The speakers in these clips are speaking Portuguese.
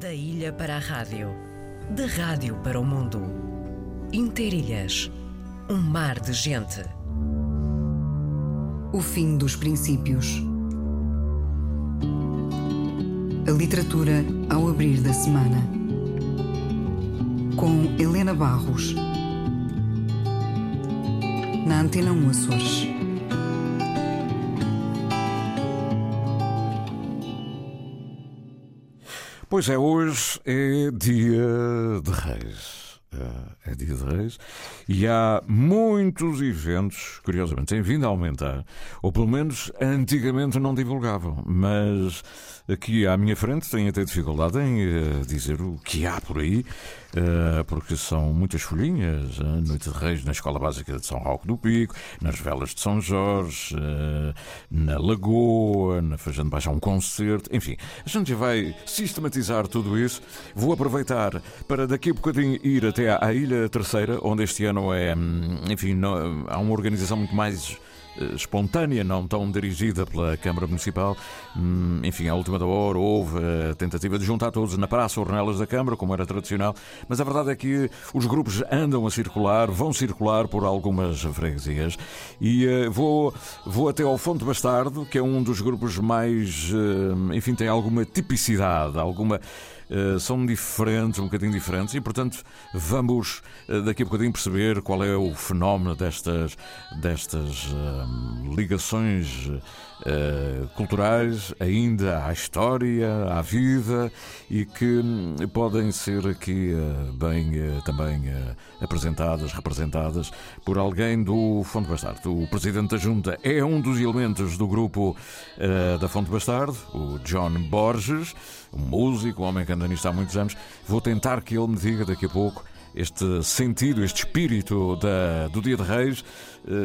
Da ilha para a rádio, da rádio para o mundo. Interilhas, um mar de gente. O fim dos princípios. A literatura ao abrir da semana. Com Helena Barros. Na Antena 1 Açores. Pois é, hoje é dia de Reis. É dia de Reis e há muitos eventos, curiosamente, têm vindo a aumentar, ou pelo menos antigamente não divulgavam, mas aqui à minha frente tenho até dificuldade em uh, dizer o que há por aí, uh, porque são muitas folhinhas. Uh, Noite de Reis na Escola Básica de São Roque do Pico, nas Velas de São Jorge, na Lagoa, na Fajã de um concerto, enfim, a gente já vai sistematizar tudo isso. Vou aproveitar para daqui a bocadinho ir até à Ilha Terceira, onde este ano é, hum, enfim, não, há uma organização muito mais eh, espontânea, não tão dirigida pela Câmara Municipal. Hum, enfim, à última da hora houve a tentativa de juntar todos na Praça Ornelas da Câmara, como era tradicional, mas a verdade é que os grupos andam a circular, vão circular por algumas freguesias e uh, vou, vou até ao Fonte Bastardo, que é um dos grupos mais, uh, enfim, tem alguma tipicidade, alguma eh, são diferentes, um bocadinho diferentes, e portanto vamos uh, daqui a bocadinho perceber qual é o fenómeno destas, destas uh, ligações uh, culturais ainda à história, à vida e que hum, podem ser aqui uh, bem uh, também apresentadas, representadas por alguém do Fonte Bastardo. O presidente da Junta é um dos elementos do grupo da Fonte Bastardo, o John Borges, um músico, um homem que anda nisto há muitos anos. Vou tentar que ele me diga daqui a pouco este sentido, este espírito da, do Dia de Reis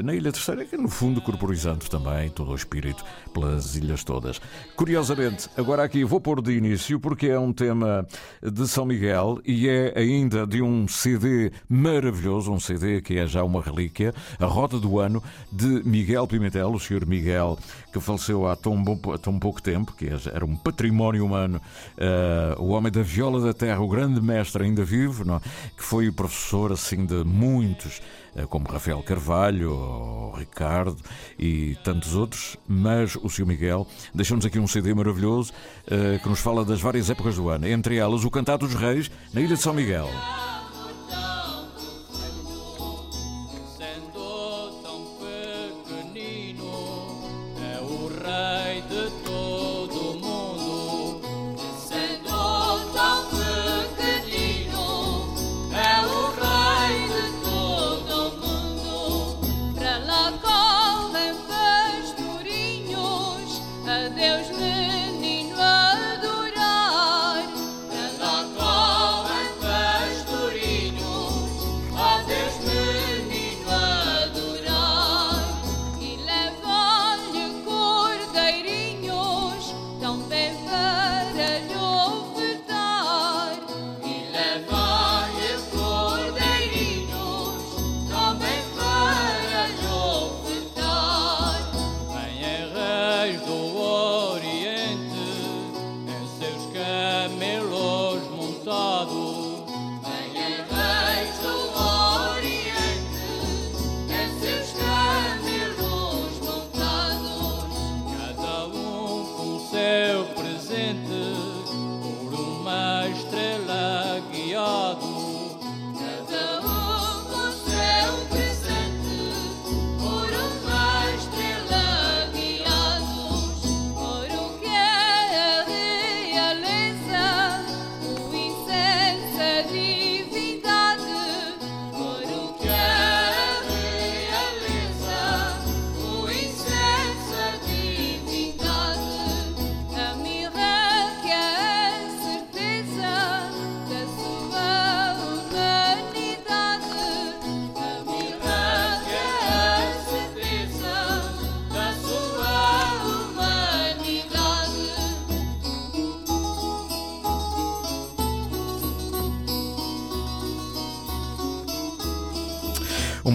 na Ilha Terceira, que no fundo corporizando também todo o espírito pelas ilhas todas. Curiosamente, agora aqui vou pôr de início porque é um tema de São Miguel e é ainda de um CD maravilhoso, um CD que é já uma relíquia, a Roda do Ano de Miguel Pimentel, o senhor Miguel, que faleceu há tão, bom, há tão pouco tempo, que é, era um património humano, uh, o homem da viola da terra, o grande mestre ainda vivo, não? que foi professor assim de muitos eh, como Rafael Carvalho, Ricardo e tantos outros, mas o Sr. Miguel deixou-nos aqui um CD maravilhoso uh, que nos fala das várias épocas do ano, entre elas o Cantado dos Reis na Ilha de São Miguel.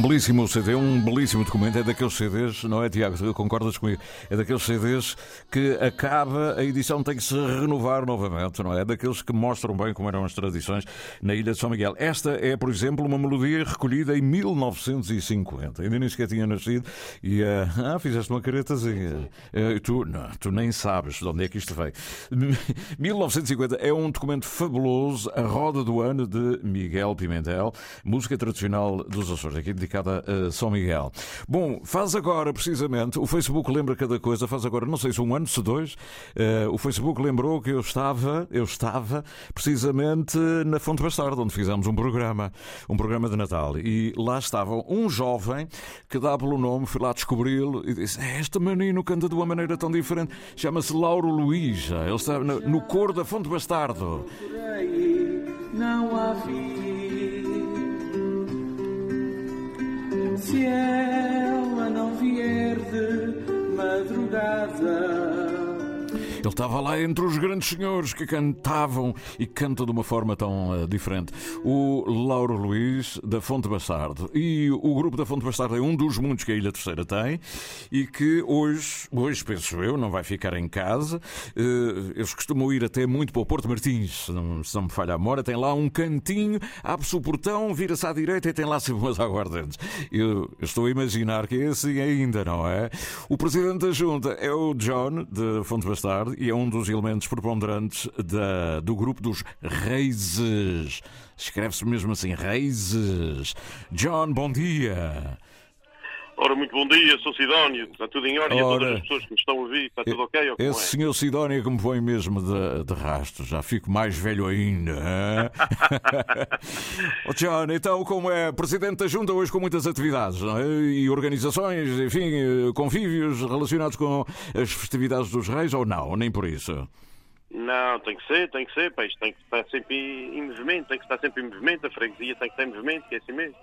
Belíssimo CD, um belíssimo documento. É daqueles CDs, não é, Tiago? Concordas comigo? É daqueles CDs que acaba, a edição tem que se renovar novamente, não é? É daqueles que mostram bem como eram as tradições na Ilha de São Miguel. Esta é, por exemplo, uma melodia recolhida em 1950. Ainda nem sequer tinha nascido e. Uh, ah, fizeste uma caretazinha. Uh, tu, não, tu nem sabes de onde é que isto veio. 1950 é um documento fabuloso, A Roda do Ano de Miguel Pimentel, música tradicional dos Açores, aqui dedicada a São Miguel. Bom, faz agora, precisamente, o Facebook lembra cada coisa, faz agora, não sei se um ano, se dois, uh, o Facebook lembrou que eu estava, eu estava precisamente na Fonte Bastardo, onde fizemos um programa, um programa de Natal. E lá estava um jovem que dá pelo nome, fui lá descobri-lo e disse: é, Este menino canta de uma maneira tão diferente, chama-se Lauro Luís, ele está no, no coro da Fonte Bastardo. Não há se ela Ele estava lá entre os grandes senhores que cantavam e cantam de uma forma tão uh, diferente. O Lauro Luís, da Fonte Bastardo. E o grupo da Fonte Bastardo é um dos muitos que a Ilha Terceira tem e que hoje, hoje penso eu, não vai ficar em casa. Uh, eles costumam ir até muito para o Porto Martins, se não, se não me falha a memória. Tem lá um cantinho, abre-se o portão, vira-se à direita e tem lá sempre umas eu estou a imaginar que é assim ainda, não é? O presidente da junta é o John, de Fonte Bastardo e é um dos elementos preponderantes da, do grupo dos Reizes. Escreve-se mesmo assim, Reizes. John, bom dia. Ora, muito bom dia, sou Sidónio, está tudo em ordem Ora, a todas as pessoas que me estão a ouvir, está tudo ok? Ou esse é? senhor Sidónio que me põe mesmo de, de rastro, já fico mais velho ainda. oh, John, então como é Presidente da Junta hoje com muitas atividades é? e organizações, enfim, convívios relacionados com as festividades dos reis ou não, nem por isso? Não, tem que ser, tem que ser, pá, isto tem que estar sempre em movimento, tem que estar sempre em movimento, a freguesia tem que estar em movimento, que é assim mesmo.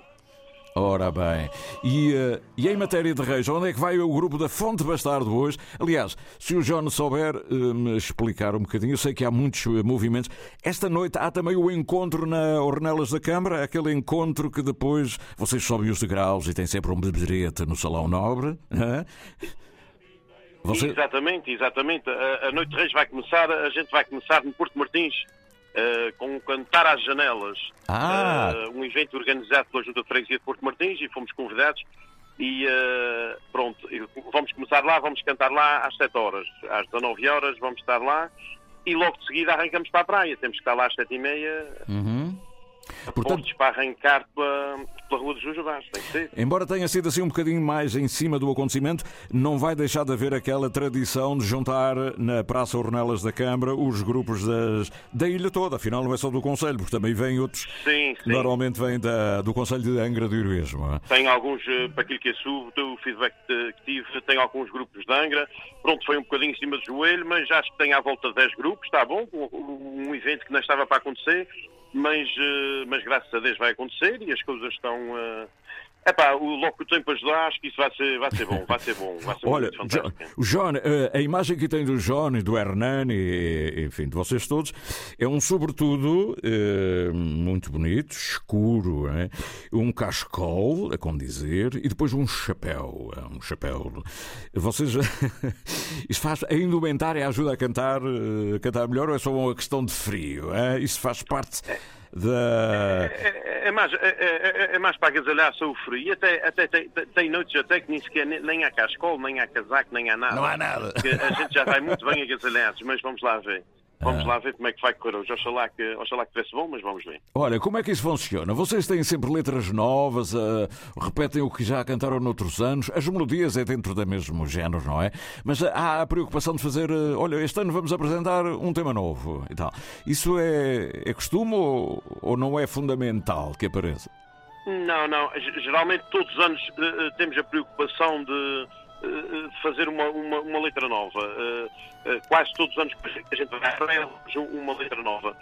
Ora bem, e, uh, e em matéria de reis, onde é que vai o grupo da Fonte Bastardo hoje? Aliás, se o João souber uh, me explicar um bocadinho, eu sei que há muitos uh, movimentos. Esta noite há também o encontro na Ornelas da Câmara, aquele encontro que depois vocês sobem os degraus e tem sempre um beberete no Salão Nobre. Você... Exatamente, exatamente. A, a Noite de Reis vai começar, a gente vai começar no Porto Martins uh, com Cantar às Janelas. Ah. Uh, um evento organizado pela Junta de Freguesia de Porto Martins e fomos convidados. E uh, pronto, vamos começar lá, vamos cantar lá às 7 horas. Às 19 horas vamos estar lá e logo de seguida arrancamos para a praia. Temos que estar lá às 7 e meia. Uhum. Portanto, para arrancar pela, pela Rua dos Jujubás, tem que ser. Embora tenha sido assim um bocadinho mais em cima do acontecimento, não vai deixar de haver aquela tradição de juntar na Praça Ornelas da Câmara os grupos das, da ilha toda, afinal não é só do Conselho, porque também vêm outros sim, sim. normalmente vêm da, do Conselho de Angra do Heroísmo. É? Tem alguns, eh, para aquilo que é sub, o feedback que tive, tem alguns grupos de Angra, pronto, foi um bocadinho em cima do joelho, mas acho que tem à volta de 10 grupos, está bom, um evento que não estava para acontecer, mas, eh, mas graças a Deus vai acontecer e as coisas estão. Epá, o logo que o tempo ajudar, acho que isso vai ser, vai ser bom, vai ser bom, vai ser Olha, John, o John, eh, a imagem que tem do John e do Hernani, enfim, de vocês todos, é um sobretudo muito bonito, escuro, é? um cascol, a condizer, e depois um chapéu, um chapéu. Vocês, isso faz, a indumentária ajuda a cantar, a cantar melhor ou é só uma questão de frio? É? Isso faz parte da... É, é, é, mais, é, é, é mais para agasalhar o frio. E até, até tem, tem noites até que nem sequer nem há cascola, nem há casaco, nem há nada. Não há nada. a gente já vai muito bem agasalhados, mas vamos lá ver. Vamos ah. lá ver como é que vai correr hoje. Oxalá que, oxalá que tivesse bom, mas vamos ver. Olha, como é que isso funciona? Vocês têm sempre letras novas, uh, repetem o que já cantaram noutros anos. As melodias é dentro do mesmo género, não é? Mas há a preocupação de fazer, uh, olha, este ano vamos apresentar um tema novo e tal. Isso é, é costume ou, ou não é fundamental que apareça? Não, não. Geralmente todos os anos uh, temos a preocupação de de fazer uma, uma, uma, letra nova. Uh, uh, quase todos os anos a gente vai uma letra nova.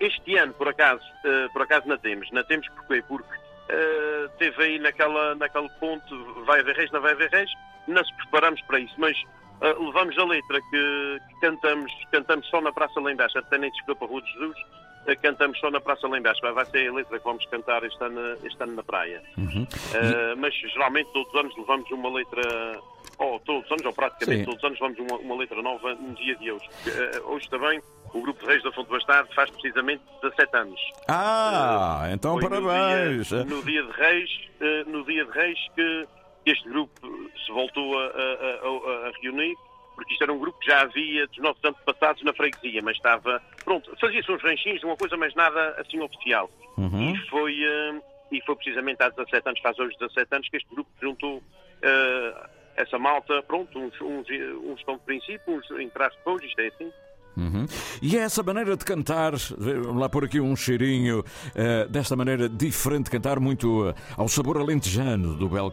Este ano, por acaso, por acaso não temos. Não temos porquê? Porque teve aí naquela, naquele ponto, vai haver reis, não vai haver reis, não se preparamos para isso, mas levamos a letra que, que, cantamos, cantamos só na Praça lá embaixo, até nem desceu para Rua de Jesus, eh, cantamos só na praça lá embaixo. Vai- Vai ser a letra que vamos cantar este ano, este ano na praia. Uhum. Eh, mas geralmente todos os anos levamos uma letra, ou todos os anos, ou praticamente Sim. todos os anos levamos uma, uma letra nova no dia de hoje. Eh, hoje também o Grupo de Reis da Fonte Bastardo faz precisamente 17 anos. Ah, então Foi no parabéns. dia- No dia, de Reis, eh, no dia de Reis que este grupo se voltou a, a- a- a reunir, porque isto era um grupo que já havia dos nossos antepassados na freguesia, mas estava, pronto, fazia-se uns ranchinhos, uma coisa, mas nada assim oficial. Uhum. E foi, eh, e foi precisamente há 17 anos, faz hoje 17 anos, que este grupo juntou eh, essa malta, pronto, uns, uns, uns estão de princípio, uns trás depois, isto é assim. Uhum. E é essa maneira de cantar, vamos lá pôr aqui um cheirinho, eh, desta maneira diferente de cantar, muito ao sabor alentejano do bel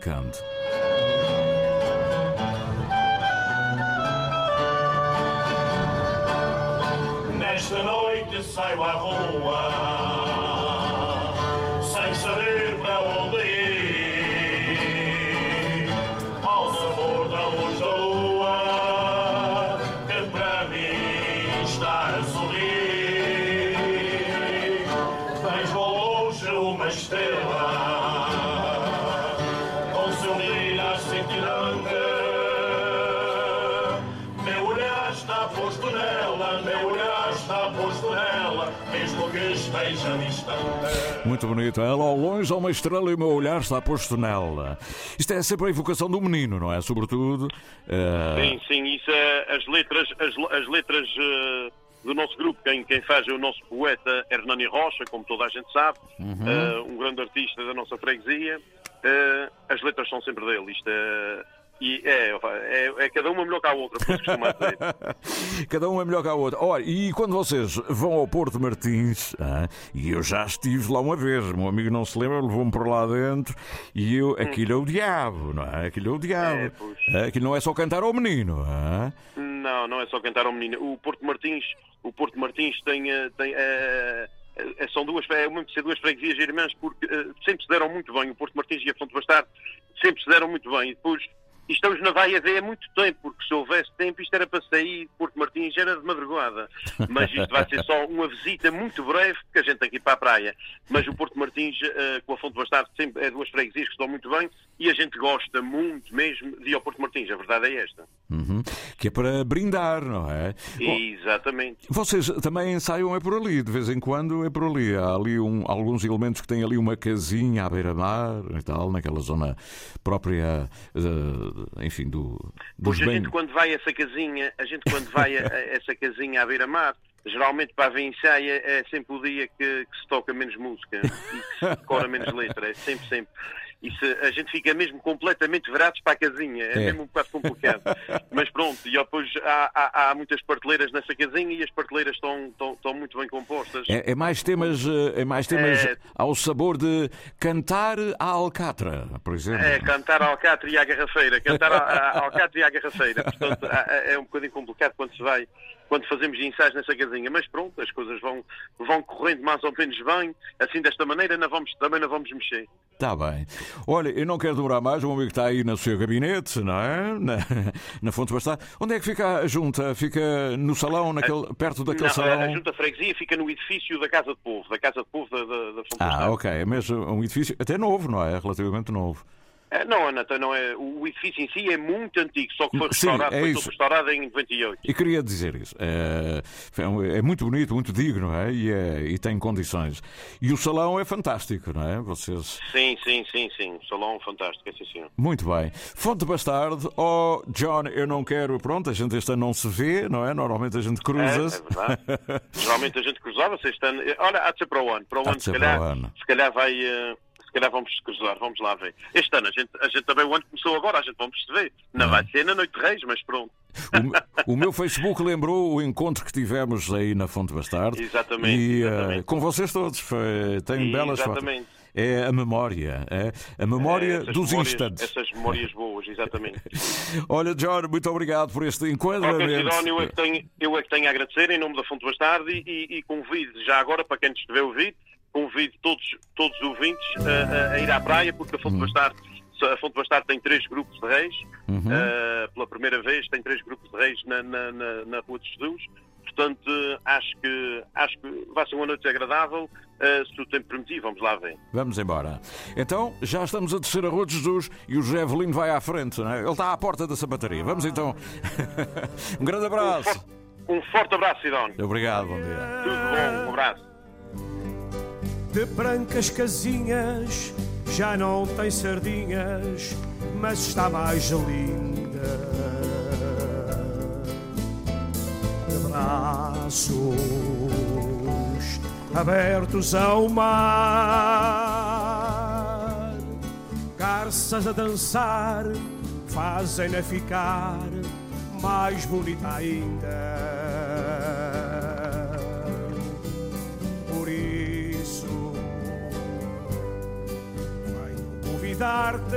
noite saio à Muito bonito. Ela ao longe há uma estrela e o meu olhar está posto nela. Isto é sempre a evocação do menino, não é? Sobretudo. eh, Sim, sim, isso é as letras, as, as letras eh, do nosso grupo, quem, quem faz é o nosso poeta Hernani Rocha, como toda a gente sabe, eh, um grande artista da nossa freguesia. As letras são sempre dele, isto é, e é, é, é cada uma melhor que a outra, por costuma dizer. Cada um é melhor que a outra. Olha, e quando vocês vão ao Porto Martins, ah, e eu já estive lá uma vez, meu amigo não se lembra, levou-me por lá dentro, e eu, aquilo é o diabo, não é? Aquilo é o É, diabo. Ah, Aquilo não é só cantar ao menino, ah? Não, não é só cantar ao menino. O Porto Martins, o Porto Martins tem, eh, tem eh, são duas, é uma de ser duas freguesias irmãs porque eh, sempre se deram muito bem. O Porto Martins e a Fonte Bastardo sempre se deram muito bem. E depois estamos na Vaia V há muito tempo, porque se houvesse tempo isto era para sair de Porto Martins, era de madrugada. Mas isto vai ser só uma visita muito breve, porque a gente tem que ir para a praia. Mas o Porto Martins eh, com a Fonte Bastardo sempre é duas freguesias que estão muito bem e a gente gosta muito mesmo de ir ao Porto Martins. A verdade é esta. Uhum. Que é para brindar, não é? Bom, Exatamente. Vocês também ensaiam é por ali, de vez em quando é por ali. Há ali um- alguns elementos que têm ali uma casinha à beira-mar e tal, naquela zona própria, eh, enfim, do, dos Pois a gente quando vai a essa casinha, a gente quando vai a, a essa casinha à beira-mar, geralmente para a ensaia é sempre o dia que, que se toca menos música e que se decora menos letra, é sempre, sempre. Se- a gente fica mesmo completamente virados para a casinha, é, É. mesmo um bocado complicado. Mas pronto, e depois há, há- há muitas parteleiras nessa casinha e as parteleiras estão, estão, estão muito bem compostas. É, é mais temas, eh, é mais temas É. ao sabor de cantar à alcatra, por exemplo. É, cantar a alcatra e à garrafeira. Cantar a alcatra e à garrafeira. Portanto, é um bocadinho complicado quando se vai, quando fazemos ensaios nessa casinha. Mas pronto, as coisas vão, vão correndo mais ou menos bem. Assim, desta maneira, não vamos, também não vamos mexer. Está bem. Olha, eu não quero demorar mais, o meu amigo está aí no seu gabinete, não é? Na, na Fonte Bastar. Onde é que fica a junta? Fica no salão, naquele, perto daquele Não, a- salão? a Junta Freguesia fica no edifício da Casa de Povo, da Casa de Povo da, da, da Fonte Ah, Bastardo. ok. Mas um edifício até novo, não é? Relativamente novo. É, Não, Anata, não é. O edifício em si é muito antigo, só que foi Sim, restaurado, é foi isso. restaurado em 98. E queria dizer isso. É, é muito bonito, muito digno, é? E, é- e tem condições. E o salão é fantástico, não é? Vocês. Sim, sim, sim, sim. O salão fantástico, é sim, senhor. Muito bem. Fonte Bastardo, oh John, eu não quero. Pronto, a gente este ano não se vê, não é? Normalmente a gente É, é cruza-se. verdade. Geralmente a gente cruzava-se este ano. Olha, há de ser para o ano. Para o ano, se calhar, para o ano. se calhar vai. se calhar vamos cruzar, vamos lá ver. Este ano, a gente, a gente também, o ano começou agora, a gente vamos se ver. Não vai ser na Noite de Reis, mas pronto. O, o meu Facebook lembrou o encontro que tivemos aí na Fonte Bastardo. Exatamente, E eh, exatamente. com vocês todos. Foi, tem belas fotos. Exatamente. É a memória. É a memória Essas dos memórias- instantes. Essas memórias boas, exatamente. Olha, John, muito obrigado por este enquadramento. Sidónio, eu é, que tenho, eu é que tenho a agradecer em nome da Fonte Bastardo e, e, e convido já agora, para quem nos estiver a ouvir, convido todos, todos os ouvintes a, a- ir à praia, porque a Fonte Bastardo a Fonte Bastardo tem três grupos de reis. Uhum. Uh, pela primeira vez tem três grupos de reis na, na, na, na Rua de Jesus. portanto, eh, acho que, acho que vai ser uma noite agradável, eh, se o tempo permitir, vamos lá ver. Vamos embora. Então, já estamos a descer a Rua de Jesus e o Javelino vai à frente, é? Ele está à porta da sapataria. Vamos então. um grande abraço. Um forte abraço, Sidónio. Obrigado, bom dia. Tudo bom, um abraço. De brancas casinhas já não tem sardinhas, mas está mais linda. De braços abertos ao mar, garças a dançar fazem-na ficar mais bonita ainda. Convidar-te.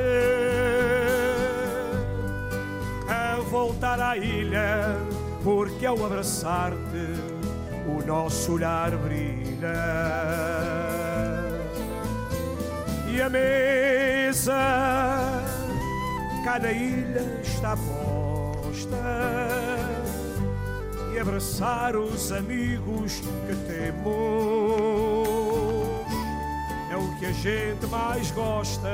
A voltar à ilha, porque ao abraçar-te o nosso olhar brilha. E a mesa cá na ilha está posta. E abraçar os amigos que temos gente mais gosta.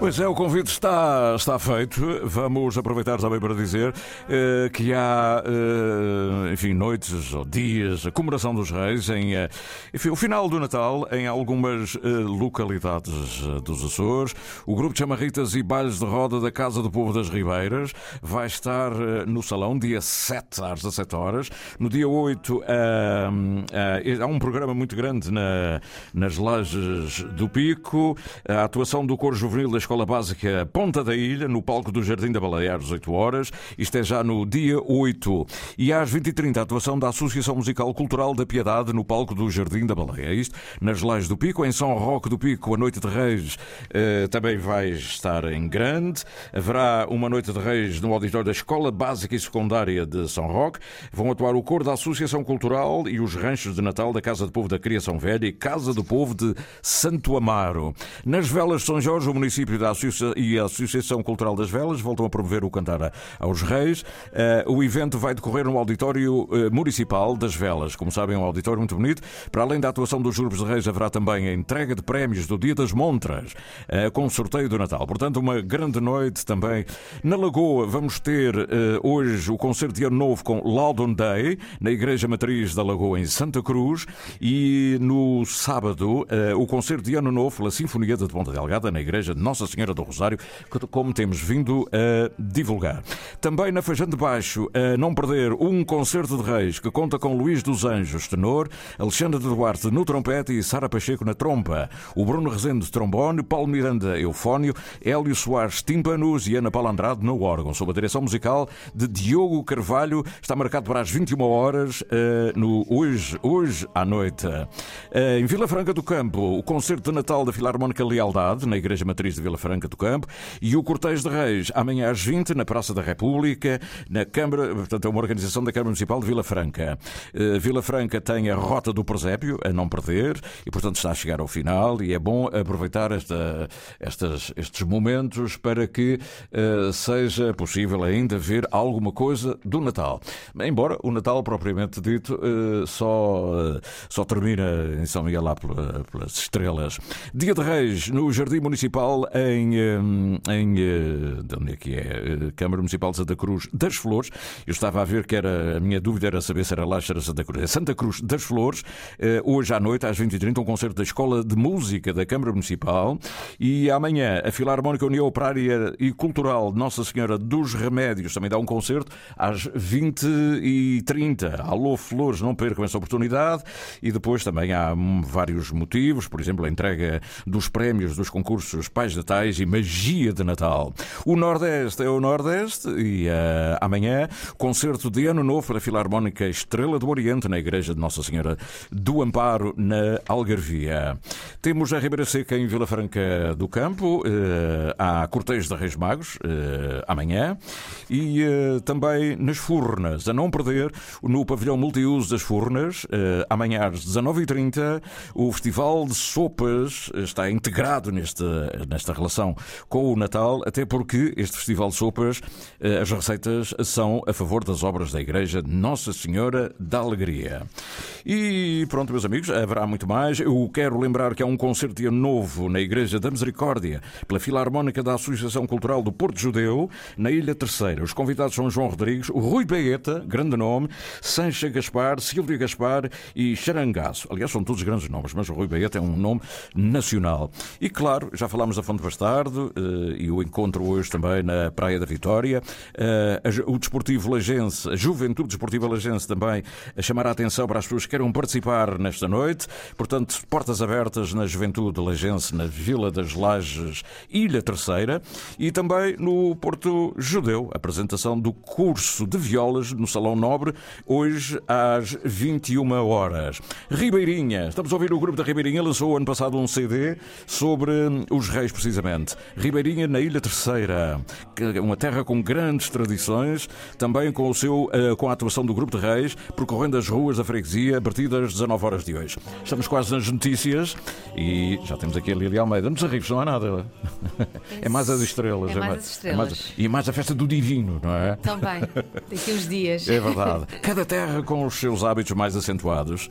Pois é, o convite está, está feito. Vamos aproveitar também para dizer eh, que há, eh, enfim, noites ou dias, a comemoração dos reis, em, eh, enfim, o final do Natal, em algumas localidades dos Açores. O grupo de chamarritas e bailes de roda da Casa do Povo das Ribeiras vai estar no salão dia 7 às 17 horas. No dia 8 ah, ah, há um programa muito grande na, nas lajes do Pico, a atuação do coro juvenil da Escola Básica Ponta da Ilha, no palco do Jardim da Baleia, às 18 horas. Isto é já no dia 8. E às 20h30, a atuação da Associação Musical Cultural da Piedade, no palco do Jardim da Baleia. Isto nas lajes do Pico, em São Roque do Pico, a Noite de Reis eh, também vai estar em grande. Haverá uma Noite de Reis no auditório da Escola Básica e Secundária de São Roque. Vão atuar o coro da Associação Cultural e os ranchos de Natal da Casa do Povo da Criação Velha e Casa do Povo de Santo Amaro. Nas velas de São Jorge, o município da Associa- e a Associação Cultural das Velas voltam a promover o Cantar aos Reis. Eh, o evento vai decorrer no Auditório eh, Municipal das Velas. Como sabem, é um auditório muito bonito. Para além da atuação dos Grupos de Reis, haverá também a entrega de prémios do Dia das Montras, eh, com o sorteio do Natal. Portanto, uma grande noite também. Na Lagoa, vamos ter hoje o concerto de Ano Novo com Loudon Day, na Igreja Matriz da Lagoa, em Santa Cruz. E no sábado, o concerto de Ano Novo pela Sinfonieta de Ponta Delgada, na Igreja de Nossa Senhora do Rosário, como temos vindo a divulgar. Também na Feijão de Baixo, a não perder um concerto de reis que conta com Luís dos Anjos, tenor, Alexandre de Duarte no trompete e Sara Pacheco na trompa. O Bruno Rezende, trombone, Paulo Miranda, eufónio, Hélio Soares, tímpanos e Ana Paula Andrade no órgão. Sob a direção musical de Diogo Carvalho, está marcado para as 21 horas eh, no hoje, hoje à noite. Eh, em Vila Franca do Campo, o concerto de Natal da Filarmónica Lealdade, na Igreja Matriz de Vila Franca do Campo, e o Cortejo de Reis, amanhã às 20, na Praça da República, na Câmara, portanto, é uma organização da Câmara Municipal de Vila Franca. Eh, Vila Franca tem a Rota do Presépio, a não perder, e portanto está a chegar ao final, e é bom aproveitar esta, estas, estes momentos para que eh, seja possível ainda ver alguma coisa do Natal. Embora o Natal, propriamente dito, eh, só, eh, só termina em São Miguel lá pelas estrelas. Dia de Reis, no Jardim Municipal, em, eh, em eh, de onde é que é? Eh, Câmara Municipal de Santa Cruz das Flores. Eu estava a ver que era, a minha dúvida era saber se era lá se era Santa Cruz. É Santa Cruz das Flores, hoje à noite, às 20h30, um concerto da Escola de Música da Câmara Municipal. E amanhã, a Filarmónica União Operária e Cultural Nossa Senhora dos Remédios também dá um concerto às 20h30. Alô Flores, não percam essa oportunidade. E depois também há vários motivos, por exemplo, a entrega dos prémios dos concursos Pais de Tais e Magia de Natal. O Nordeste é o Nordeste e eh, amanhã, concerto de Ano Novo para a Filarmónica Estrela do Oriente na Igreja de Nossa Senhora do Amparo, na Algarvia. Temos a Ribeira Seca em Vila Franca do Campo, eh, há cortejo de Reis Magos eh, amanhã e eh, também nas Furnas, a não perder, no pavilhão multiuso das Furnas, amanhã às 19h30, o Festival De Sopas está integrado neste, nesta relação com o Natal, até porque este Festival de Sopas, eh, as receitas são a favor das obras da Igreja Nossa Senhora da Alegria. E pronto, meus amigos, haverá muito mais. Eu quero lembrar que há um concerto novo na Igreja da Misericórdia, pela Filarmónica da Associação Cultural do Porto Judeu, na Ilha Terceira. Os convidados são João Rodrigues, Rui Baeta, grande nome, Sancha Gaspar, Silvia Gaspar e Charangaço. Aliás, são todos grandes nomes, mas o Rui Baeta é um nome nacional. E claro, já falámos da Fonte Bastardo eh, e o encontro hoje também na Praia da Vitória. Eh, o Desportivo Lagense, a Juventude Desportiva Lagense também a chamar a atenção para as pessoas que queiram participar nesta noite. Portanto, portas abertas na Juventude Lagense, na Vila das Lages, Ilha Terceira. E também no Porto Judeu, apresentação do curso de violas no Salão Nobre, hoje às 21 horas. Ribeirinha, estamos a ouvir o grupo da Ribeirinha, lançou ano passado um CD sobre os reis, precisamente. Ribeirinha na Ilha Terceira, uma terra com grandes tradições, também com, o seu, eh, com a atuação do grupo de reis, percorrendo as ruas da freguesia a partir das 19 horas de hoje. Estamos quase nas notícias e já temos aqui a Lili Almeida. Nos arribos não há nada. É mais as estrelas. É mais as estrelas. é mais- e mais a festa do divino, não é? Também. Daqui uns dias. É verdade. Cada terra com os seus hábitos mais acentuados.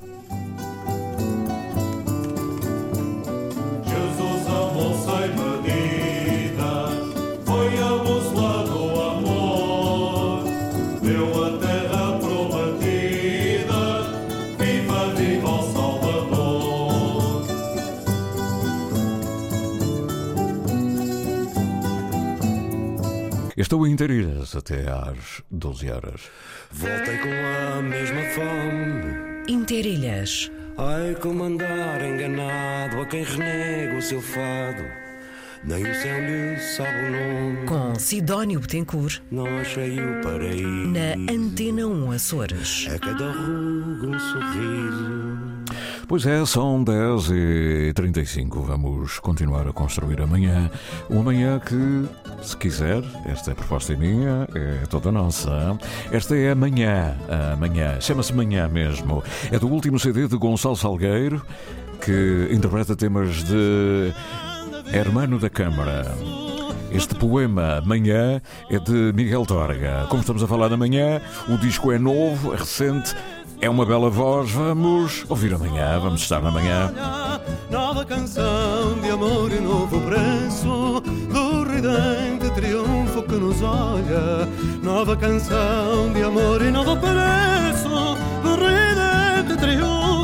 Estou em Interilhas até às 12 horas. Voltei com a mesma fome. Interilhas. Ai, como andar enganado a quem renega o seu fado. Nem o céu lhe sabe o nome. Com Sidónio Betancourt. Não achei o paraíso. Na Antena 1 Açores. A cada ruga um sorriso. Pois é, são 10 e 35 Vamos continuar a construir amanhã. Uma manhã que, se quiser, esta é proposta minha, é toda nossa. Esta é amanhã. Amanhã. Chama-se Manhã mesmo. É do último CD de Gonçalo Salgueiro, que interpreta temas de Hermano da Câmara. Este poema, Manhã, é de Miguel Torga. Como estamos a falar da manhã, o disco é novo, é recente, é uma bela voz. Vamos ouvir amanhã, vamos estar na manhã. Nova canção de amor e novo preço do ridente triunfo que nos olha. Nova canção de amor e novo preço do ridente triunfo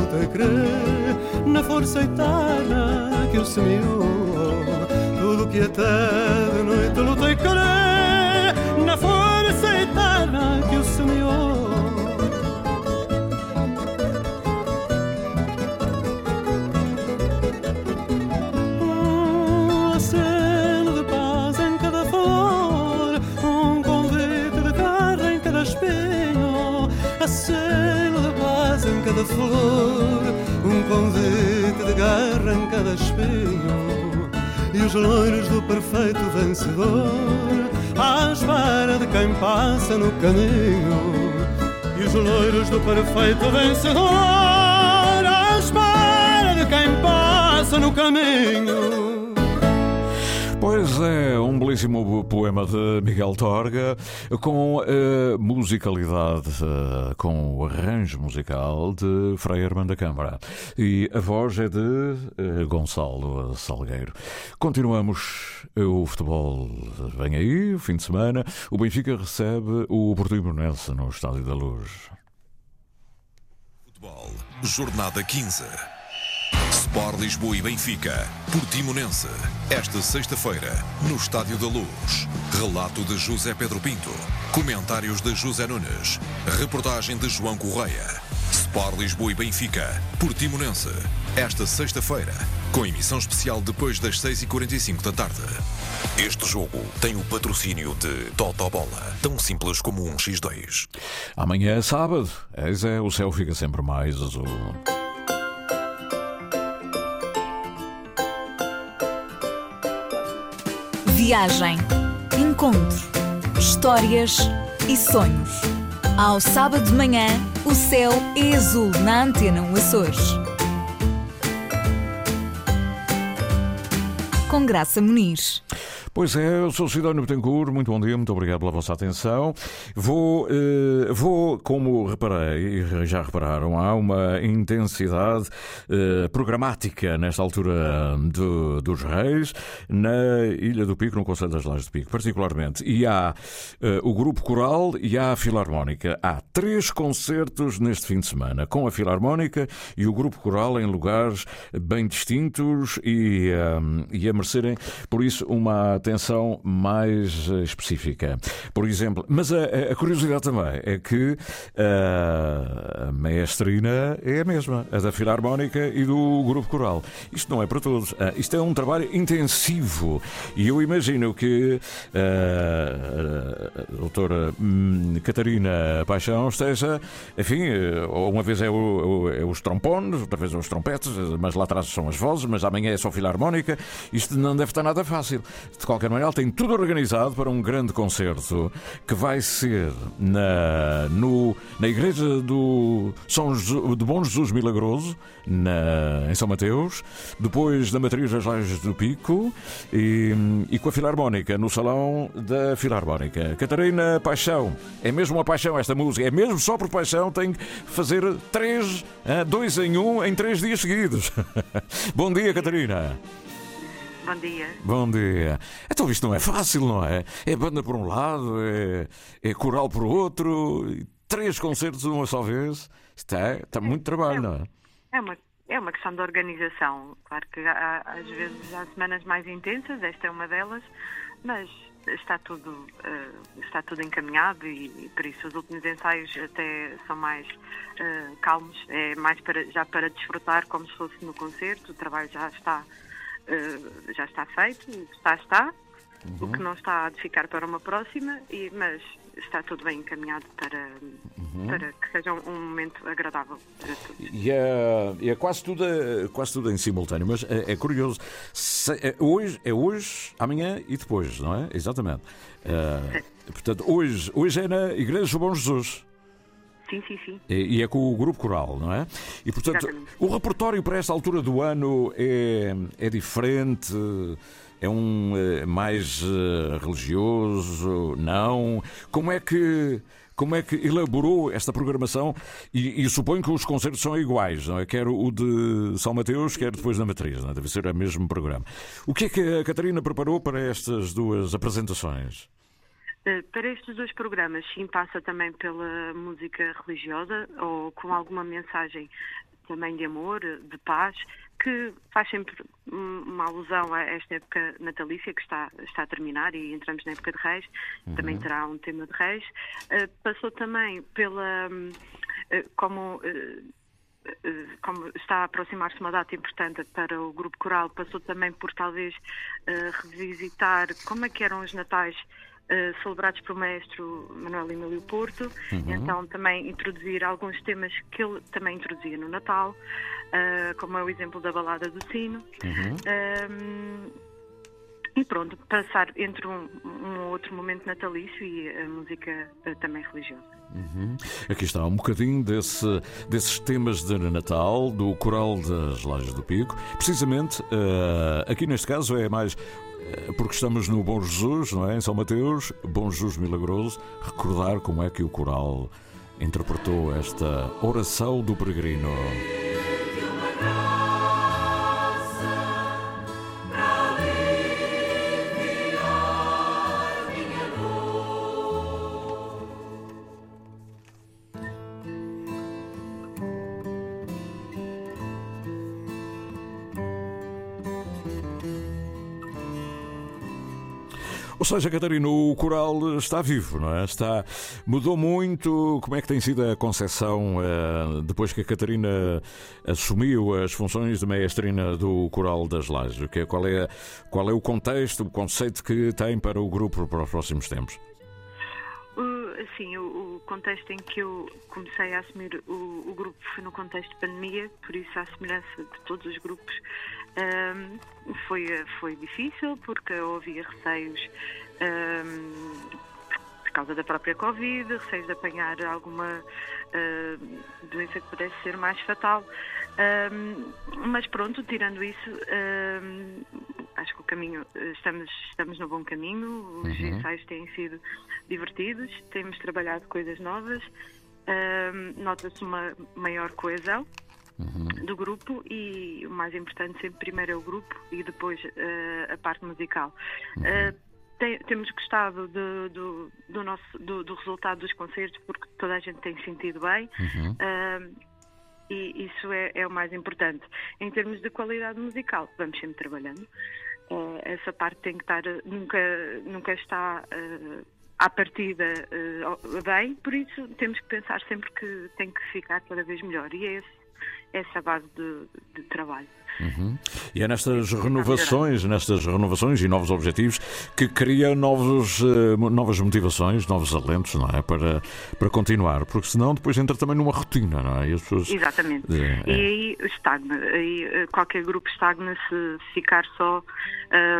luta e crê na força eterna que o semeou. Tudo que até de noite luta e cada flor, um convite de garra em cada espinho. E os loiros do perfeito vencedor, à espera de quem passa no caminho. E os loiros do perfeito vencedor, à espera de quem passa no caminho. Pois é, um belíssimo poema de Miguel Torga, com a musicalidade, eh, com o arranjo musical de Frei Hermano da Câmara. E a voz é de eh, Gonçalo Salgueiro. Continuamos o futebol. Vem aí, fim de semana. O Benfica recebe o Portimonense no Estádio da Luz. Futebol, Jornada 15. Sport Lisboa e Benfica, Portimonense. Esta sexta-feira, no Estádio da Luz. Relato de José Pedro Pinto. Comentários de José Nunes. Reportagem de João Correia. Sport Lisboa e Benfica, Portimonense. Esta sexta-feira, com emissão especial depois das 6h45 da tarde. Este jogo tem o patrocínio de Totobola, tão simples como um X2. Amanhã é sábado, eis é, o céu fica sempre mais azul. Viagem, encontro, histórias e sonhos. Ao sábado de manhã, o céu é azul na Antena 1 Açores. Com Graça Muniz. Pois é, eu sou Sidónio Betancourt, muito bom dia, muito obrigado pela vossa atenção. Vou, eh, vou como reparei, já repararam, há uma intensidade eh, programática nesta altura do, dos Reis, na Ilha do Pico, no Conselho das Lajes do Pico, particularmente. E há eh, o Grupo Coral e há a Filarmónica. Há três concertos neste fim de semana, com a Filarmónica e o Grupo Coral em lugares bem distintos e, e a merecerem, por isso, uma atenção mais eh, específica. Por exemplo, mas a, a curiosidade também é que a, a maestrina é a mesma, a da Filarmónica e do Grupo Coral. Isto não é para todos. Ah, isto é um trabalho intensivo e eu imagino que a, a doutora hum, Catarina Paixão esteja, enfim, eh, uma vez é, o, é os trompones, outra vez é os trompetes, mas lá atrás são as vozes, mas amanhã é só Filarmónica. Isto não deve estar nada fácil. De qualquer maneira, ela tem tudo organizado para um grande concerto que vai ser na, no, na igreja do São de Bom Jesus Milagroso, na, em São Mateus, depois da Matriz das Lajes do Pico e, e com a Filarmónica, no Salão da Filarmónica. Catarina Paixão, é mesmo uma paixão esta música, é mesmo só por paixão, tem que fazer três, ah, dois em um, em três dias seguidos. Bom dia, Catarina. Bom dia. Bom dia. Então isto não é fácil, não é? É banda por um lado, é, é coral por outro, três concertos de uma só vez. Isto é, está muito trabalho, é, não é? É uma, é uma questão de organização. Claro que há, às vezes há semanas mais intensas, esta é uma delas, mas está tudo, uh, está tudo encaminhado e, e, por isso os últimos ensaios até são mais uh, calmos, é mais para, já para desfrutar como se fosse no concerto, o trabalho já está Uh, já está feito, está, está. Uhum. O que não está a de ficar para uma próxima, e, mas está tudo bem encaminhado para, uhum. para que seja um, um, momento agradável para todos. E é, é quase, tudo, quase tudo em simultâneo, mas é, é curioso. Se, é, hoje, é hoje, amanhã e depois, não é? Exatamente. Uh, portanto, hoje, hoje é na Igreja do Bom Jesus. Sim, sim, sim. E, é com o Grupo Coral, não é? E, portanto, Exatamente. o repertório para esta altura do ano é, é diferente, é um é mais uh, religioso, não? Como é que. Como é que elaborou esta programação? E, e, suponho que os concertos são iguais, não é? Quer o de São Mateus, quer depois da Matriz, não é? Deve ser o mesmo programa. O que é que a Catarina preparou para estas duas apresentações? Eh, para estes dois programas, sim, passa também pela música religiosa ou com alguma mensagem também de amor, de paz, que faz sempre uma alusão a esta época natalícia que está, está a terminar e entramos na época de Reis, uhum. também terá um tema de Reis. Uh, passou também pela. Uh, como. Uh, como está a aproximar-se uma data importante para o grupo coral, passou também por talvez revisitar como é que eram os natais Uh, celebrados pelo maestro Manuel Emílio Porto, uhum. então também introduzir alguns temas que ele também introduzia no Natal, uh, como é o exemplo da Balada do Sino. Uhum. Uh, e pronto, passar entre um, um, outro momento natalício e a música também religiosa. Uhum. Aqui está um bocadinho desse, desses temas de Natal, do Coral das Lajes do Pico. Precisamente, aqui neste caso é mais eh, porque estamos no Bom Jesus, não é? Em São Mateus, Bom Jesus Milagroso, recordar como é que o coral interpretou esta oração do peregrino. Ou seja, Catarina, o coral está vivo, não é? Está, mudou muito. Como é que tem sido a concepção uh, depois que a Catarina assumiu as funções de maestrina do Coral das Lajes? Que, qual, é, qual é o contexto, o conceito que tem para o grupo para os próximos tempos? Sim, o, o, contexto em que eu comecei a assumir o, o, grupo foi no contexto de pandemia, por isso, à semelhança de todos os grupos, um, foi, foi difícil porque havia receios um, por causa da própria Covid, receios de apanhar alguma uh, doença que pudesse ser mais fatal. Um, mas pronto, tirando isso, um, acho que o caminho, estamos, estamos no bom caminho, os uhum. ensaios têm sido divertidos, temos trabalhado coisas novas, um, nota-se uma maior coesão. Uhum. do grupo e o mais importante sempre primeiro é o grupo e depois uh, a parte musical. Uhum. Uh, tem, temos gostado do, do, do nosso, do, do, resultado dos concertos porque toda a gente tem sentido bem. Uhum. Uh, e isso é, é, o mais importante. Em termos de qualidade musical, vamos sempre trabalhando. Uh, essa parte tem que estar, nunca, nunca está uh, à partida uh, bem, por isso temos que pensar sempre que tem que ficar cada vez melhor. E é esse, essa base de, de trabalho. Uhum. E é nestas renovações, nestas renovações e novos objetivos que cria novos, uh, novas motivações, novos alentos, não é? Para, para continuar, porque senão depois entra também numa rotina, não é? E pessoas, Exatamente. É, é. E aí estagna, aí eh, qualquer grupo estagna se ficar só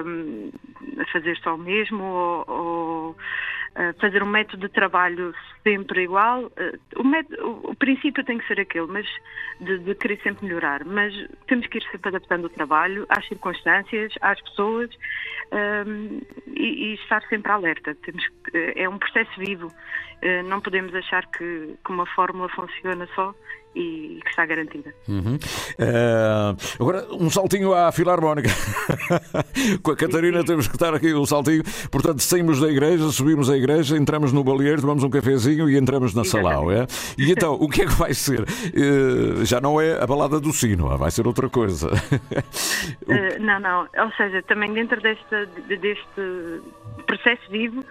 um, a fazer só o mesmo ou, ou fazer um método de trabalho sempre igual. Eh, o, método, o, princípio tem que ser aquele, mas de, de, querer sempre melhorar. Mas temos que ir sempre adaptando o trabalho às circunstâncias, às pessoas um, ehm, e, e, estar sempre alerta. Temos, é um processo vivo. Eh, não podemos achar que, que uma fórmula funciona só e que está garantida. Uhum. Uh, agora, um saltinho à Filarmónica. Com a Catarina temos que estar aqui um saltinho. Portanto, saímos da igreja, subimos a igreja, entramos no baleeiro, tomamos um cafezinho e entramos na Salau. É? E então, o que é que vai ser? Uh, já não é a balada do sino, vai ser outra coisa. uh, não, não. Ou seja, também dentro deste, deste processo vivo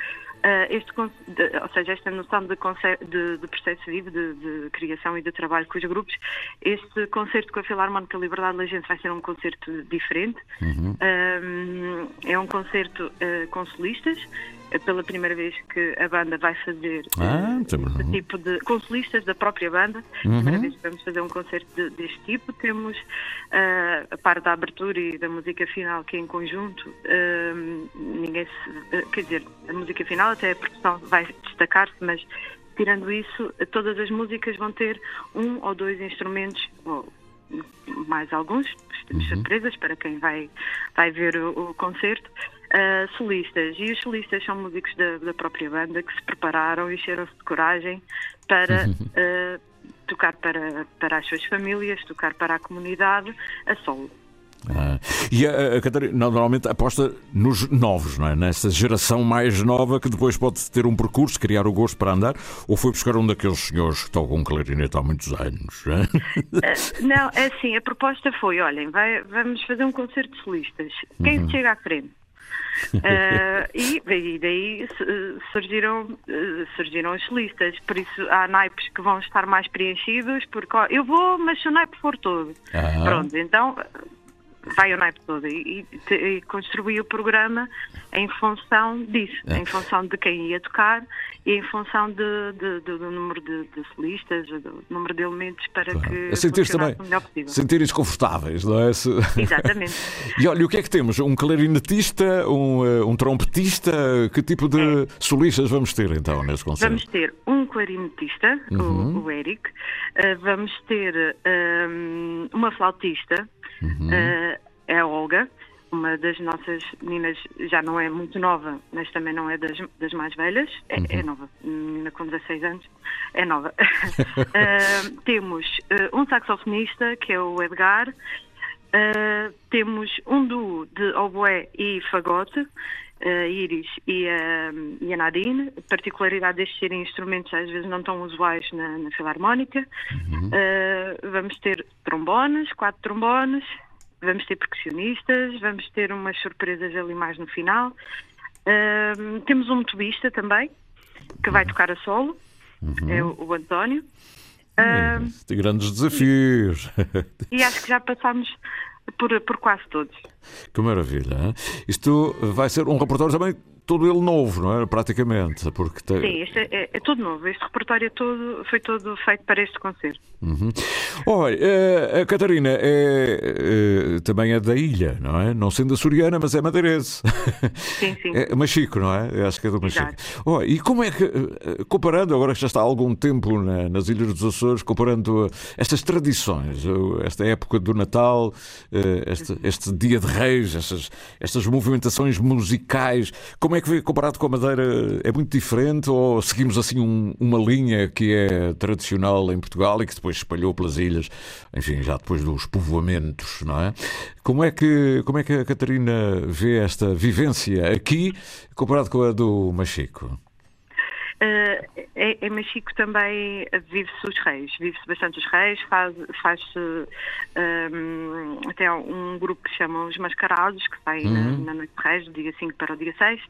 este, de, ou seja, esta noção de, de, de processo vivo, de, de, criação e de trabalho com os grupos, este concerto com a Filarmónica Liberdade da Gente vai ser um concerto diferente. Uhum. Uh, é um concerto uh, com solistas, pela primeira vez que a banda vai fazer ah, este tipo de consolistas da própria banda. Uhum. Primeira vez que vamos fazer um concerto de, deste tipo. Temos uh, a parte da abertura e da música final que é em conjunto. Uh, ninguém se, uh, quer dizer, a música final até a produção vai destacar-se, mas tirando isso, todas as músicas vão ter um ou dois instrumentos, ou mais alguns, temos uhum. surpresas para quem vai, vai ver o, o concerto uh, solistas. E os solistas são músicos da, da própria banda que se prepararam e encheram-se de coragem para uh, tocar para, para as suas famílias, tocar para a comunidade a solo. Ah, e a, a, Catarina normalmente aposta nos novos, não é? nessa geração mais nova que depois pode ter um percurso, criar o gosto para andar, ou foi buscar um daqueles senhores que tocam um clarinete há muitos anos? Não, é? não, é assim, a proposta foi: olhem, vai, vamos fazer um concerto de solistas. Quem uhum. chega à frente? Uh, e, e, daí surgiram, uh, surgiram as listas, por isso há naipes que vão estar mais preenchidos, porque ó, eu vou, mas se o naipe for todo. Pronto, então vai o naipe todo e, e, e construí o programa em função disso, é. em função de quem ia tocar e em função de, de, de, do número de, solistas, do número de elementos para claro. que sentir também, o melhor possível. Sentirem-se confortáveis, não é? Se... Exatamente. e olha, o que é que temos? Um clarinetista, um, eh, um trompetista? Que tipo de é. solistas vamos ter então nesse concerto? Vamos ter um clarinetista, uhum. o, o Eric, uh, vamos ter um, ehm, uma flautista, uhum. uh, é a Olga, uma das nossas meninas já não é muito nova, mas também não é das, das mais velhas, é, é uhum. é nova, menina com 16 anos, é nova. uh, temos uh, um saxofonista, que é o Edgar, uh, temos um duo de oboé e fagote, a Iris e a, e a Nadine. A particularidade destes serem instrumentos às vezes não tão usuais na, na filarmónica. Uhum. Uh, vamos ter trombones, quatro trombones, vamos ter percussionistas, vamos ter umas surpresas ali mais no final. Uh, temos um motorista também, que vai tocar a solo, Uhum. é o, o António. É, Uh, Tem grandes desafios. e acho que já passámos por, por quase todos. que maravilha. hein? Isto vai ser um repertório também todo ele novo, não é? Praticamente. Porque tem... Sim, este é, é, é tudo novo. Este repertório é todo, foi todo feito para este concerto. Uhum. Olha, eh, a Catarina é, eh, também é da ilha, não é? Não sendo açoriana, mas é madeirense. Sim, sim. É Machico, não é? Eu acho que é do Machico. Olha, e como é que, eh, comparando, agora que já está há algum tempo na- nas Ilhas dos Açores, comparando estas tradições, esta época do Natal, este, este Dia de Reis, estas, estas movimentações musicais, como é que vê comparado com a Madeira? É muito diferente ou seguimos assim um- uma linha que é tradicional em Portugal e que depois se espalhou pelas ilhas, enfim, já depois dos povoamentos, não é? Como é que, como é que a Catarina vê esta vivência aqui comparado com a do Machico? Uh, em, em Machico também vive-se os reis, vive-se bastante os reis, faz- faz-se um, até há um grupo que se chama Os Mascarados, que sai na, Uhum. na Noite de Reis, do dia 5 para o dia 6,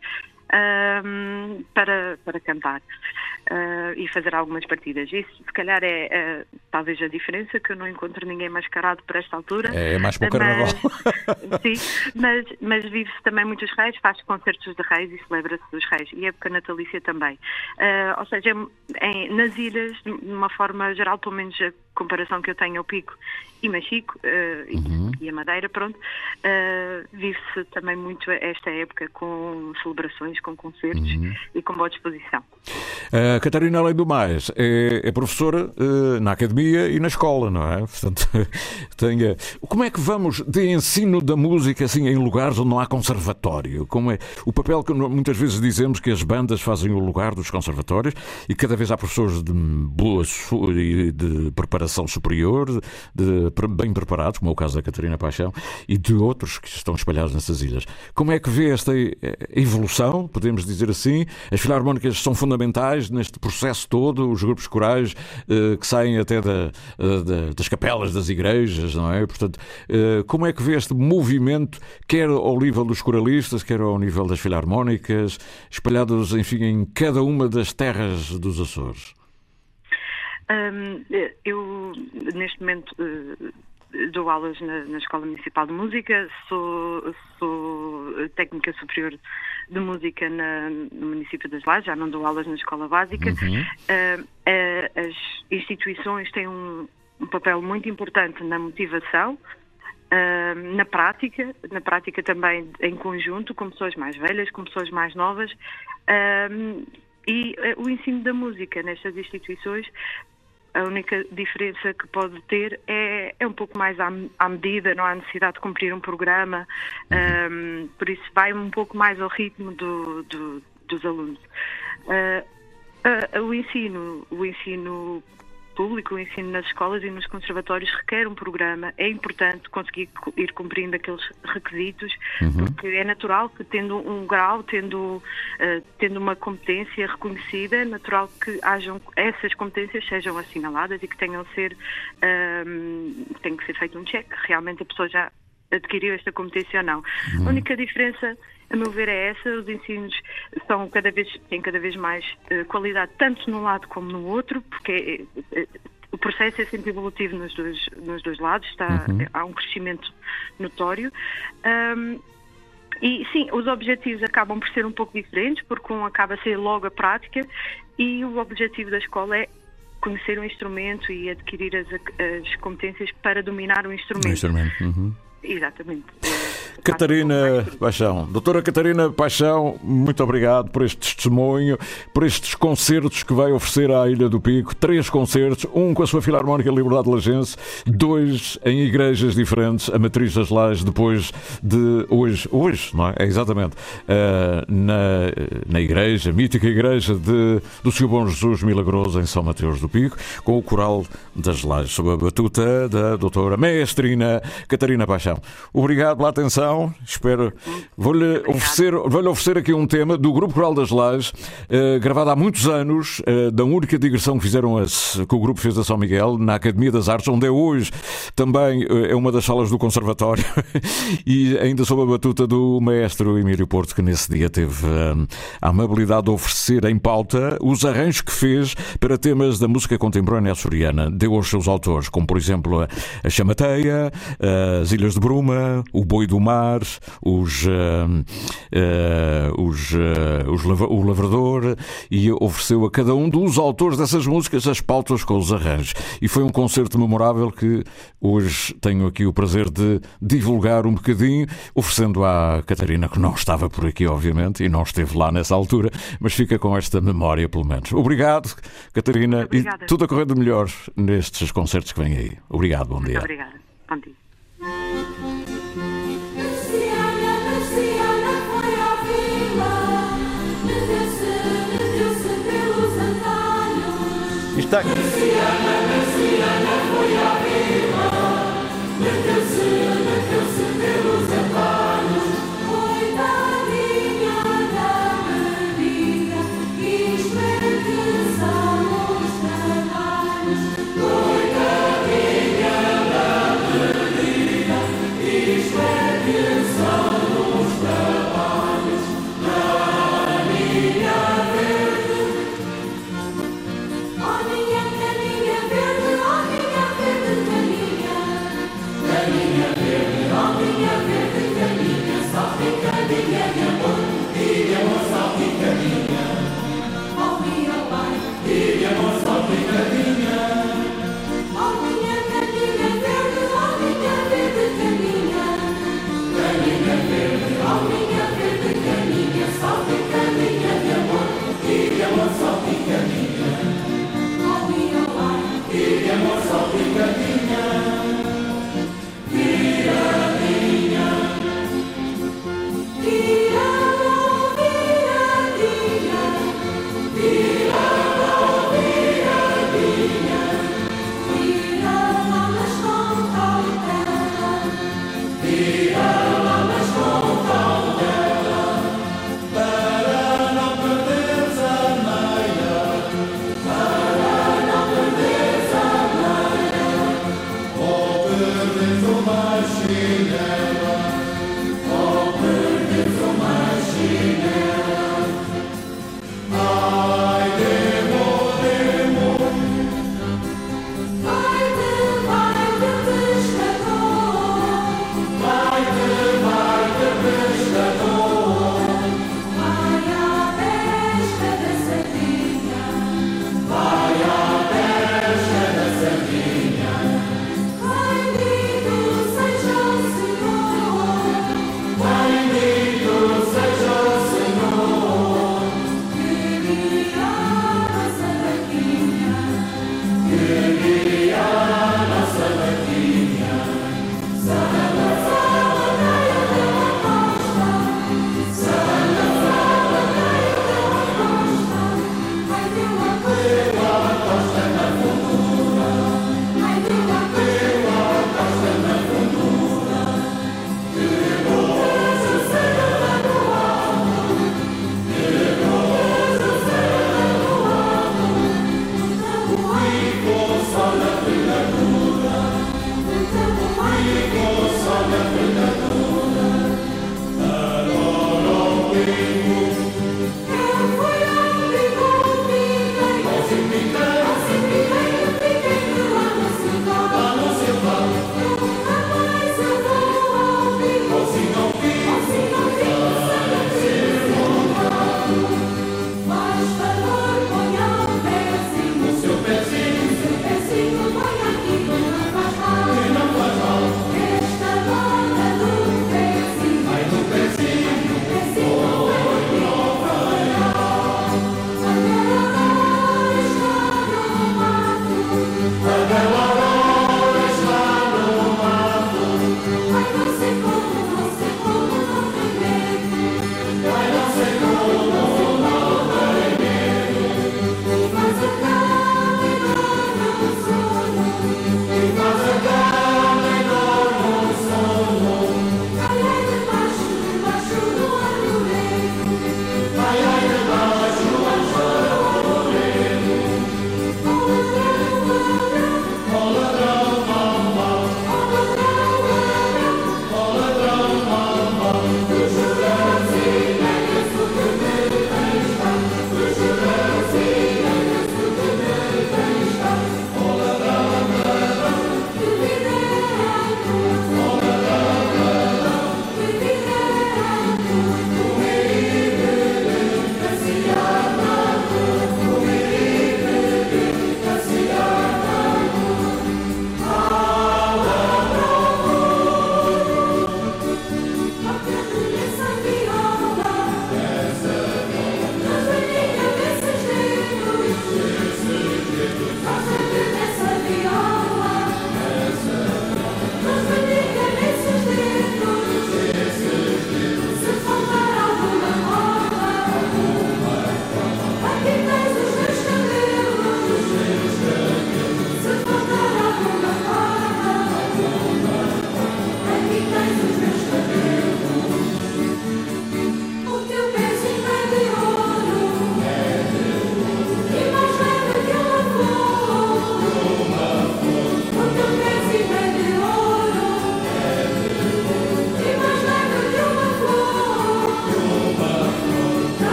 um, para, para cantar uh, e fazer algumas partidas. Isso, se calhar, é uh, talvez a diferença, que eu não encontro ninguém mascarado por esta altura. É mais para o carnaval. Sim, mas, mas vive-se também muitos reis, faz concertos de reis e celebra-se dos reis, e época natalícia também. Ah, ou seja, em- nas ilhas, de uma forma geral, pelo menos comparação que eu tenho ao Pico e Machico e- Uhum. e, a Madeira, pronto, ah, vive-se também muito esta época com celebrações, com concertos Uhum. e com boa disposição. A Catarina, além do mais, é, é professora eh, na academia e na escola, não é? Portanto, eh, como é que vamos de ensino da música assim em lugares onde não há conservatório? Como é o papel que muitas vezes dizemos que as bandas fazem o lugar dos conservatórios e cada vez há professores de boa e de preparação superior, de, bem preparados, como é o caso da Catarina Paixão, e de outros que estão espalhados nessas ilhas. Como é que vê esta eh, evolução, podemos dizer assim? As filarmónicas são fundamentais neste processo todo, os grupos corais eh, que saem até da- eh, da- das capelas das igrejas, não é? Portanto, como é que vê este movimento, quer ao nível dos coralistas, quer ao nível das filarmónicas, espalhados, enfim, em cada uma das terras dos Açores? Hum, eu, neste momento, eh, dou aulas na, na Escola Municipal de Música, sou, sou técnica superior de música na- no município das Lajes, já não dou aulas na escola básica. Uhum. Ah, as instituições têm um, um papel muito importante na motivação, na prática, na prática também em conjunto, com pessoas mais velhas, com pessoas mais novas, e ah, o ensino da música nestas instituições a única diferença que pode ter é, é um pouco mais à, à medida, não há necessidade de cumprir um programa, ahm, por isso vai um pouco mais ao ritmo do- do- dos alunos. Ah, ah, o ensino, o ensino público, o ensino nas escolas e nos conservatórios requer um programa. É importante conseguir ir cumprindo aqueles requisitos, Uhum. porque é natural que tendo um grau, tendo, ah, tendo uma competência reconhecida, é natural que hajam essas competências sejam assinaladas e que tenham ser ahm, tem que ser feito um check, realmente a pessoa já adquiriu esta competência ou não. Uhum. A única diferença, a meu ver, é essa. Os ensinos são cada vez, têm cada vez mais eh, qualidade, tanto num lado como no outro, porque eh, eh, o processo é sempre evolutivo nos dois, nos dois lados, está, Uhum. há um crescimento notório. Ahm, e sim, os objetivos acabam por ser um pouco diferentes, porque um acaba a ser logo a prática e o objetivo da escola é conhecer o instrumento e adquirir as, as competências para dominar o instrumento. Um instrumento. Uhum. Exatamente. Catarina Paixão, doutora Catarina Paixão, muito obrigado por este testemunho, por estes concertos que vai oferecer à Ilha do Pico. Três concertos, um com a sua Filarmónica Liberdade Lagense, dois em igrejas diferentes, a Matriz das Lajes, depois de hoje, hoje, não é? É exatamente, eh, na, na igreja, mítica igreja de, do Senhor Bom Jesus Milagroso em São Mateus do Pico, com o Coral das Lajes, sob a batuta da doutora Mestrina Catarina Paixão. Obrigado pela atenção. Espero. Vou-lhe oferecer, vou oferecer aqui um tema do Grupo Coral das Lajes, eh, gravado há muitos anos, eh, da única digressão que fizeram as, que o grupo fez a São Miguel, na Academia das Artes, onde é hoje também eh, é uma das salas do Conservatório, e ainda sob a batuta do maestro Emílio Porto, que nesse dia teve a amabilidade de oferecer em pauta os arranjos que fez para temas da música contemporânea açoriana. Deu aos seus autores, como por exemplo a, a Chamateia, as Ilhas de Bruma, o Boi do Mar, os, eh, eh, os, eh, os Lava- o Lavrador, e ofereceu a cada um dos autores dessas músicas as pautas com os arranjos. E foi um concerto memorável que hoje tenho aqui o prazer de divulgar um bocadinho, oferecendo à Catarina, que não estava por aqui, obviamente, e não esteve lá nessa altura, mas fica com esta memória, pelo menos. Obrigado, Catarina, e tudo a correr de melhor nestes concertos que vêm aí. Obrigado, bom Muito dia. obrigada. Bom dia. Está Oh, minha caninha verde, oh,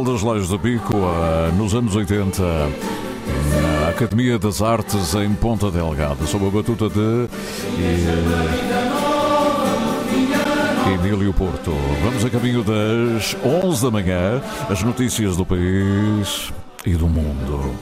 Coral das Lajes do Pico, uh, nos anos 80, na Academia das Artes em Ponta Delgada, sob a batuta de e, Emílio Porto. Vamos a caminho das 11 da manhã, as notícias do país e do mundo.